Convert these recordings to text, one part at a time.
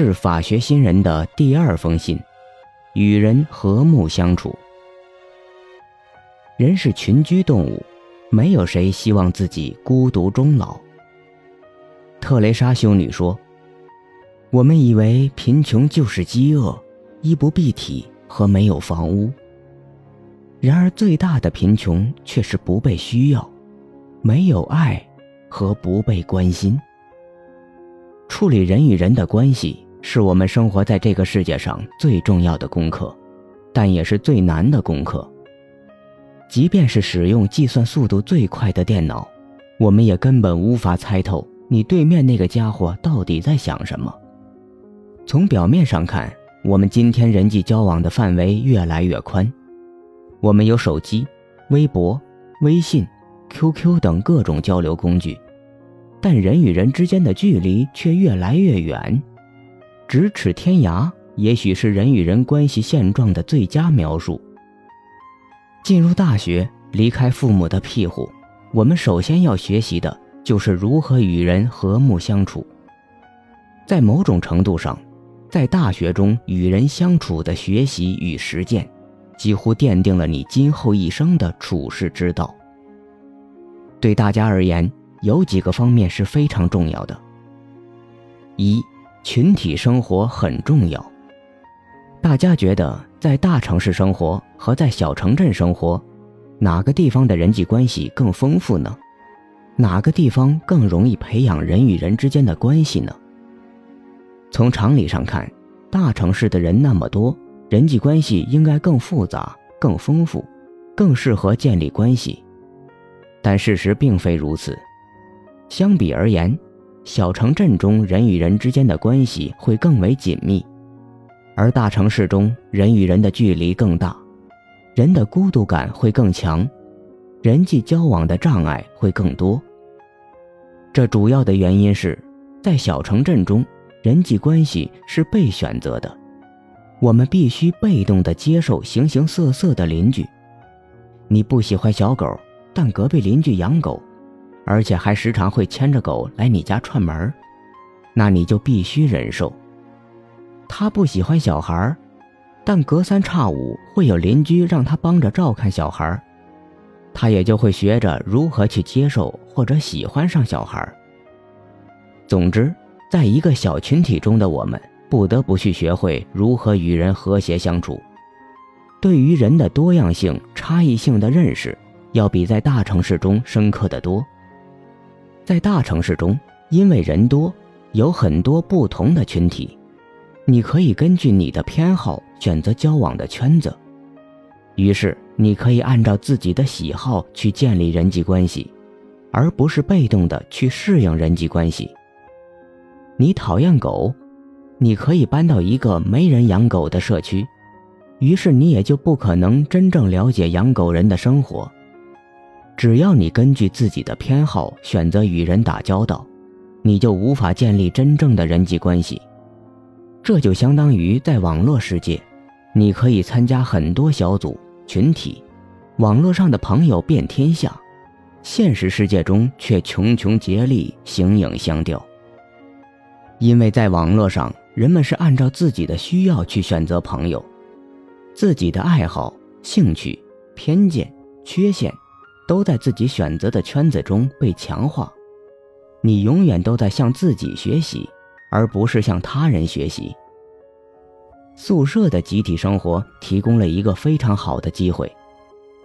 致法学新人的第二封信：与人和睦相处。人是群居动物，没有谁希望自己孤独终老。特蕾莎修女说：“我们以为贫穷就是饥饿、衣不蔽体和没有房屋。然而，最大的贫穷却是不被需要、没有爱和不被关心。处理人与人的关系，是我们生活在这个世界上最重要的功课，但也是最难的功课。即便是使用计算速度最快的电脑，我们也根本无法猜透。”你对面那个家伙到底在想什么？从表面上看，我们今天人际交往的范围越来越宽，我们有手机、微博、微信、QQ 等各种交流工具，但人与人之间的距离却越来越远。咫尺天涯，也许是人与人关系现状的最佳描述。进入大学，离开父母的庇护，我们首先要学习的。就是如何与人和睦相处。在某种程度上，在大学中与人相处的学习与实践，几乎奠定了你今后一生的处世之道。对大家而言，有几个方面是非常重要的。一，群体生活很重要。大家觉得在大城市生活和在小城镇生活，哪个地方的人际关系更丰富呢？哪个地方更容易培养人与人之间的关系呢？从常理上看，大城市的人那么多，人际关系应该更复杂、更丰富、更适合建立关系。但事实并非如此。相比而言，小城镇中人与人之间的关系会更为紧密，而大城市中人与人的距离更大，人的孤独感会更强，人际交往的障碍会更多。这主要的原因是，在小城镇中，人际关系是被选择的，我们必须被动地接受形形色色的邻居。你不喜欢小狗，但隔壁邻居养狗，而且还时常会牵着狗来你家串门那你就必须忍受。他不喜欢小孩，但隔三差五会有邻居让他帮着照看小孩。他也就会学着如何去接受或者喜欢上小孩。总之，在一个小群体中的我们，不得不去学会如何与人和谐相处。对于人的多样性、差异性的认识，要比在大城市中深刻的多。在大城市中，因为人多，有很多不同的群体，你可以根据你的偏好选择交往的圈子。于是。你可以按照自己的喜好去建立人际关系，而不是被动的去适应人际关系。你讨厌狗，你可以搬到一个没人养狗的社区，于是你也就不可能真正了解养狗人的生活。只要你根据自己的偏好选择与人打交道，你就无法建立真正的人际关系。这就相当于在网络世界，你可以参加很多小组。群体，网络上的朋友遍天下，现实世界中却穷穷竭力，形影相吊。因为在网络上，人们是按照自己的需要去选择朋友，自己的爱好、兴趣、偏见、缺陷，都在自己选择的圈子中被强化。你永远都在向自己学习，而不是向他人学习。宿舍的集体生活提供了一个非常好的机会，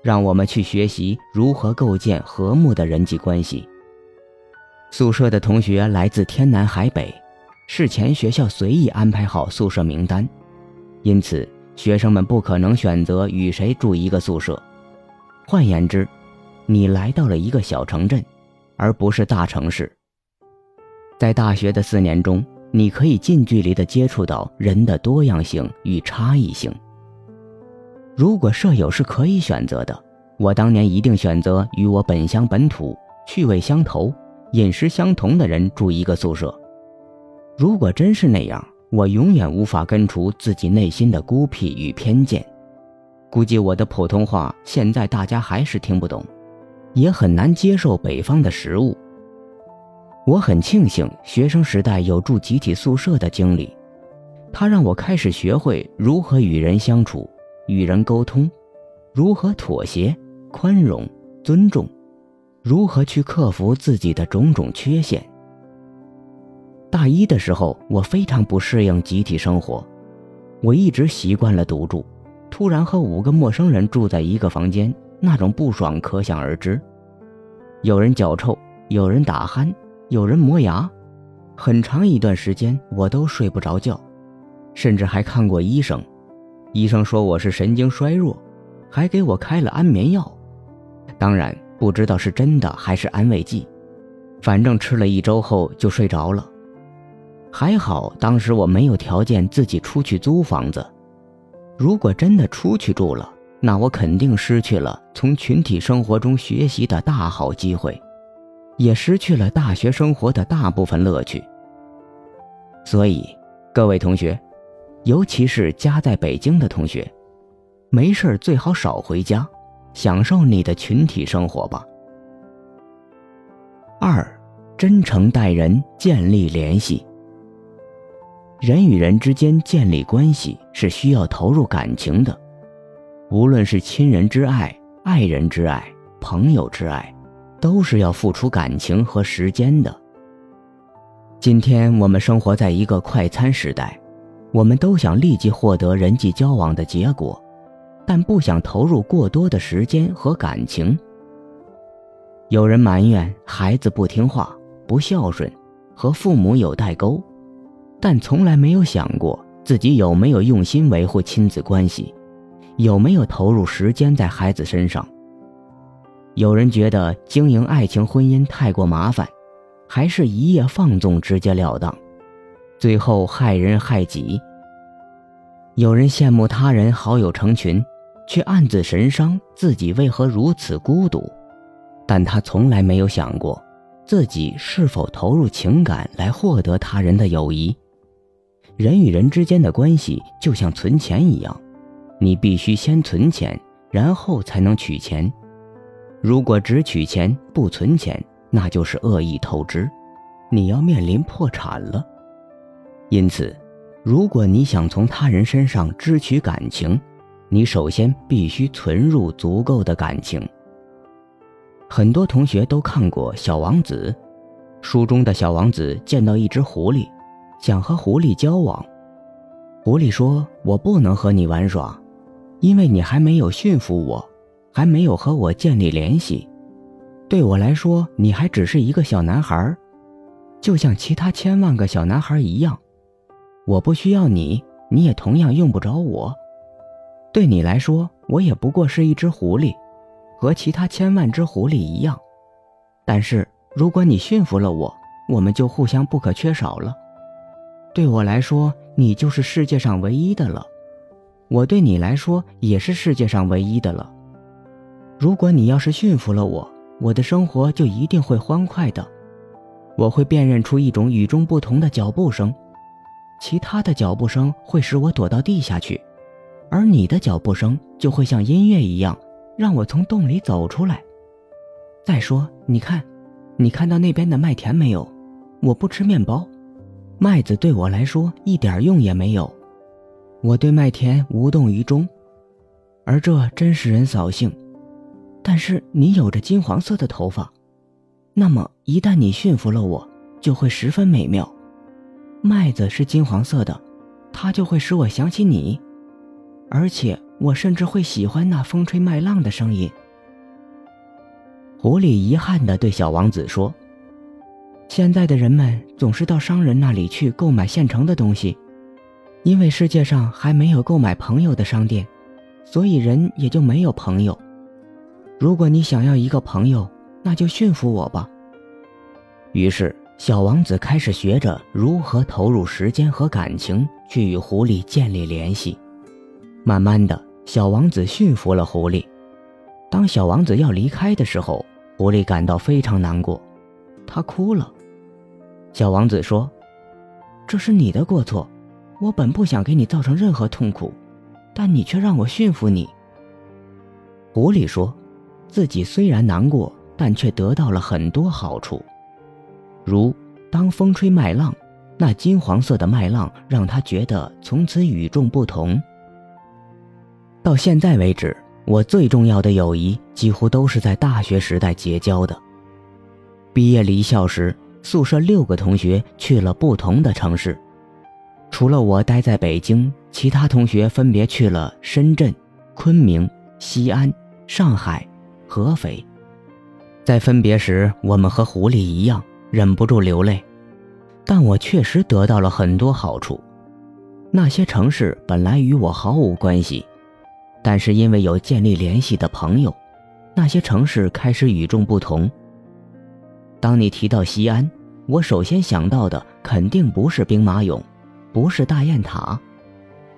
让我们去学习如何构建和睦的人际关系。宿舍的同学来自天南海北，事前学校随意安排好宿舍名单，因此学生们不可能选择与谁住一个宿舍。换言之，你来到了一个小城镇，而不是大城市。在大学的四年中。你可以近距离地接触到人的多样性与差异性。如果舍友是可以选择的，我当年一定选择与我本乡本土、趣味相投、饮食相同的人住一个宿舍。如果真是那样，我永远无法根除自己内心的孤僻与偏见。估计我的普通话现在大家还是听不懂，也很难接受北方的食物。我很庆幸学生时代有住集体宿舍的经历，他让我开始学会如何与人相处，与人沟通，如何妥协、宽容、尊重，如何去克服自己的种种缺陷。大一的时候，我非常不适应集体生活，我一直习惯了独住，突然和五个陌生人住在一个房间，那种不爽可想而知。有人脚臭，有人打鼾，有人磨牙，很长一段时间我都睡不着觉，甚至还看过医生，医生说我是神经衰弱，还给我开了安眠药，当然不知道是真的还是安慰剂，反正吃了一周后就睡着了。还好，当时我没有条件自己出去租房子。如果真的出去住了，那我肯定失去了从群体生活中学习的大好机会，也失去了大学生活的大部分乐趣。所以，各位同学，尤其是家在北京的同学，没事最好少回家，享受你的群体生活吧。二，真诚待人，建立联系。人与人之间建立关系是需要投入感情的，无论是亲人之爱、爱人之爱、朋友之爱，都是要付出感情和时间的。今天我们生活在一个快餐时代，我们都想立即获得人际交往的结果，但不想投入过多的时间和感情。有人埋怨孩子不听话、不孝顺，和父母有代沟。但从来没有想过自己有没有用心维护亲子关系，有没有投入时间在孩子身上。有人觉得经营爱情婚姻太过麻烦，还是一夜放纵直截了当，最后害人害己。有人羡慕他人好友成群，却暗自神伤自己为何如此孤独，但他从来没有想过自己是否投入情感来获得他人的友谊。人与人之间的关系就像存钱一样，你必须先存钱，然后才能取钱。如果只取钱不存钱，那就是恶意透支，你要面临破产了。因此，如果你想从他人身上支取感情，你首先必须存入足够的感情。很多同学都看过《小王子》，书中的小王子见到一只狐狸。想和狐狸交往，狐狸说：“我不能和你玩耍，因为你还没有驯服我，还没有和我建立联系。对我来说，你还只是一个小男孩，就像其他千万个小男孩一样。我不需要你，你也同样用不着我。对你来说，我也不过是一只狐狸，和其他千万只狐狸一样。但是，如果你驯服了我，我们就互相不可缺少了。”对我来说，你就是世界上唯一的了；我对你来说，也是世界上唯一的了。如果你要是驯服了我，我的生活就一定会欢快的。我会辨认出一种与众不同的脚步声，其他的脚步声会使我躲到地下去，而你的脚步声就会像音乐一样，让我从洞里走出来。再说，你看，你看到那边的麦田没有？我不吃面包。麦子对我来说一点用也没有，我对麦田无动于衷，而这真使人扫兴。但是你有着金黄色的头发，那么一旦你驯服了我，就会十分美妙。麦子是金黄色的，它就会使我想起你，而且我甚至会喜欢那风吹麦浪的声音。狐狸遗憾地对小王子说。现在的人们总是到商人那里去购买现成的东西，因为世界上还没有购买朋友的商店，所以人也就没有朋友。如果你想要一个朋友，那就驯服我吧。于是，小王子开始学着如何投入时间和感情去与狐狸建立联系。慢慢的，小王子驯服了狐狸。当小王子要离开的时候，狐狸感到非常难过，他哭了。小王子说：“这是你的过错，我本不想给你造成任何痛苦，但你却让我驯服你。”狐狸说：“自己虽然难过，但却得到了很多好处，如当风吹麦浪，那金黄色的麦浪让他觉得从此与众不同。到现在为止，我最重要的友谊几乎都是在大学时代结交的。毕业离校时，宿舍六个同学去了不同的城市，除了我待在北京，其他同学分别去了深圳、昆明、西安、上海、合肥。在分别时，我们和狐狸一样忍不住流泪。但我确实得到了很多好处。那些城市本来与我毫无关系，但是因为有建立联系的朋友，那些城市开始与众不同。当你提到西安，我首先想到的肯定不是兵马俑，不是大雁塔，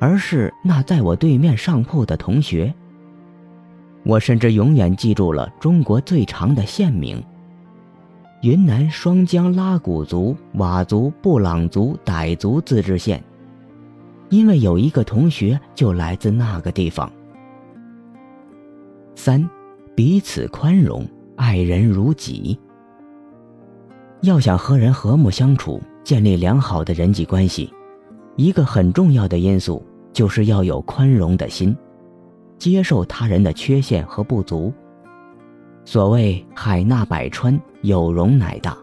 而是那在我对面上铺的同学。我甚至永远记住了中国最长的县名。云南双江拉祜族、佤族、布朗族、傣族自治县，因为有一个同学就来自那个地方。三，彼此宽容，爱人如己。要想和人和睦相处，建立良好的人际关系，一个很重要的因素就是要有宽容的心，接受他人的缺陷和不足。所谓海纳百川，有容乃大。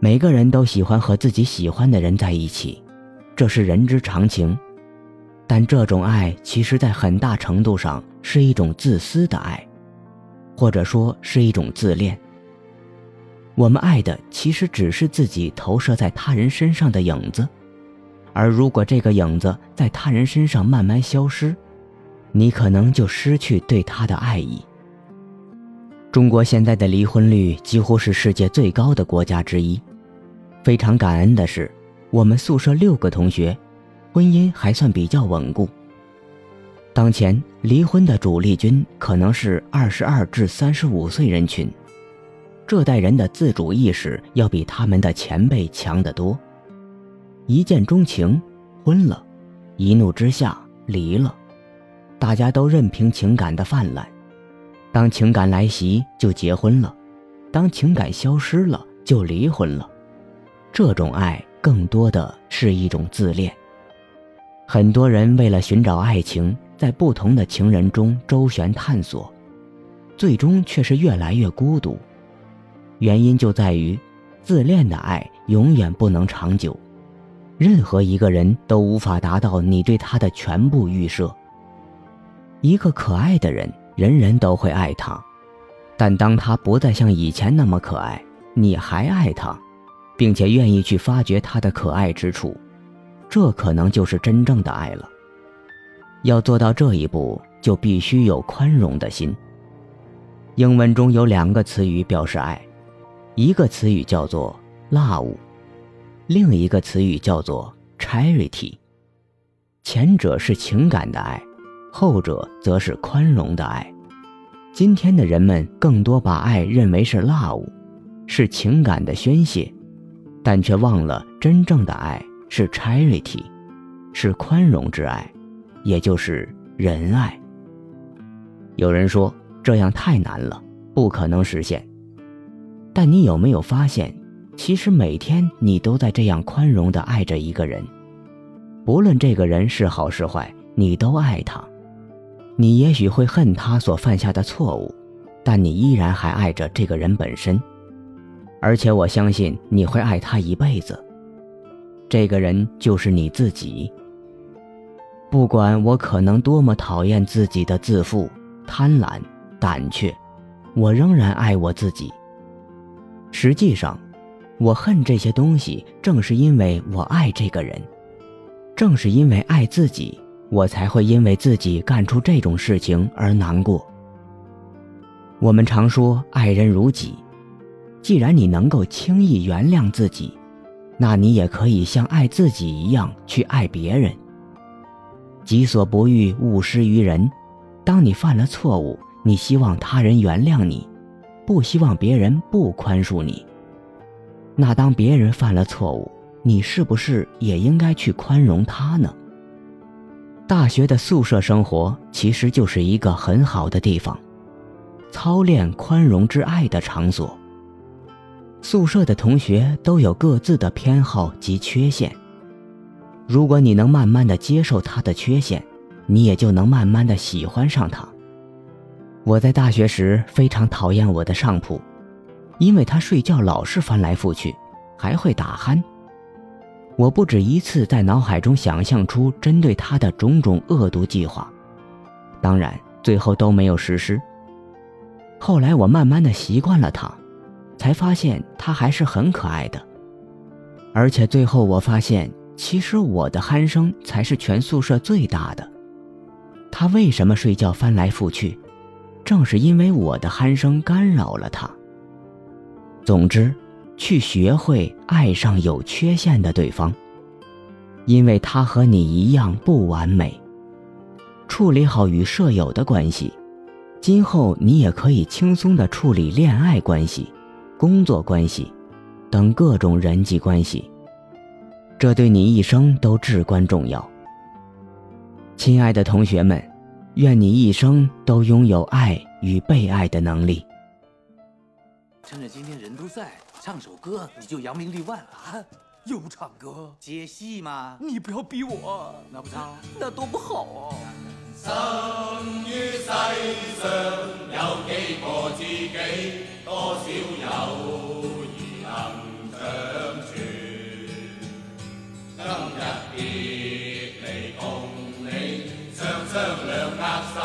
每个人都喜欢和自己喜欢的人在一起，这是人之常情。但这种爱，其实在很大程度上是一种自私的爱，或者说是一种自恋。我们爱的其实只是自己投射在他人身上的影子，而如果这个影子在他人身上慢慢消失，你可能就失去对他的爱意。中国现在的离婚率几乎是世界最高的国家之一。非常感恩的是，我们宿舍六个同学，婚姻还算比较稳固。当前离婚的主力军可能是二十二至三十五岁人群，这代人的自主意识要比他们的前辈强得多。一见钟情，婚了；一怒之下，离了。大家都任凭情感的泛滥。当情感来袭，就结婚了；当情感消失了，就离婚了。这种爱更多的是一种自恋。很多人为了寻找爱情，在不同的情人中周旋探索，最终却是越来越孤独。原因就在于，自恋的爱永远不能长久，任何一个人都无法达到你对他的全部预设。一个可爱的人。人人都会爱他，但当他不再像以前那么可爱，你还爱他，并且愿意去发掘他的可爱之处，这可能就是真正的爱了。要做到这一步，就必须有宽容的心。英文中有两个词语表示爱，一个词语叫做 love，另一个词语叫做 charity。前者是情感的爱。后者则是宽容的爱。今天的人们更多把爱认为是 love，是情感的宣泄，但却忘了真正的爱是 charity，是宽容之爱，也就是仁爱。有人说这样太难了，不可能实现。但你有没有发现，其实每天你都在这样宽容的爱着一个人，不论这个人是好是坏，你都爱他。你也许会恨他所犯下的错误，但你依然还爱着这个人本身，而且我相信你会爱他一辈子。这个人就是你自己。不管我可能多么讨厌自己的自负、贪婪、胆怯，我仍然爱我自己。实际上，我恨这些东西，正是因为我爱这个人，正是因为爱自己。我才会因为自己干出这种事情而难过。我们常说爱人如己，既然你能够轻易原谅自己，那你也可以像爱自己一样去爱别人。己所不欲，勿施于人。当你犯了错误，你希望他人原谅你，不希望别人不宽恕你。那当别人犯了错误，你是不是也应该去宽容他呢？大学的宿舍生活其实就是一个很好的地方，操练宽容之爱的场所。宿舍的同学都有各自的偏好及缺陷。如果你能慢慢的接受他的缺陷，你也就能慢慢的喜欢上他。我在大学时非常讨厌我的上铺，因为他睡觉老是翻来覆去，还会打鼾。我不止一次在脑海中想象出针对他的种种恶毒计划，当然最后都没有实施。后来我慢慢的习惯了他，才发现他还是很可爱的。而且最后我发现，其实我的鼾声才是全宿舍最大的。他为什么睡觉翻来覆去？正是因为我的鼾声干扰了他。总之。去学会爱上有缺陷的对方，因为他和你一样不完美。处理好与舍友的关系，今后你也可以轻松的处理恋爱关系、工作关系等各种人际关系。这对你一生都至关重要。亲爱的同学们，愿你一生都拥有爱与被爱的能力。趁着今天人都在。唱首歌你就扬名立万了啊！又唱歌接戏吗？你不要逼我，那不唱，那多不好哦。生于世上有几个知己，多少友谊能长存。今日别离共你双双两握手，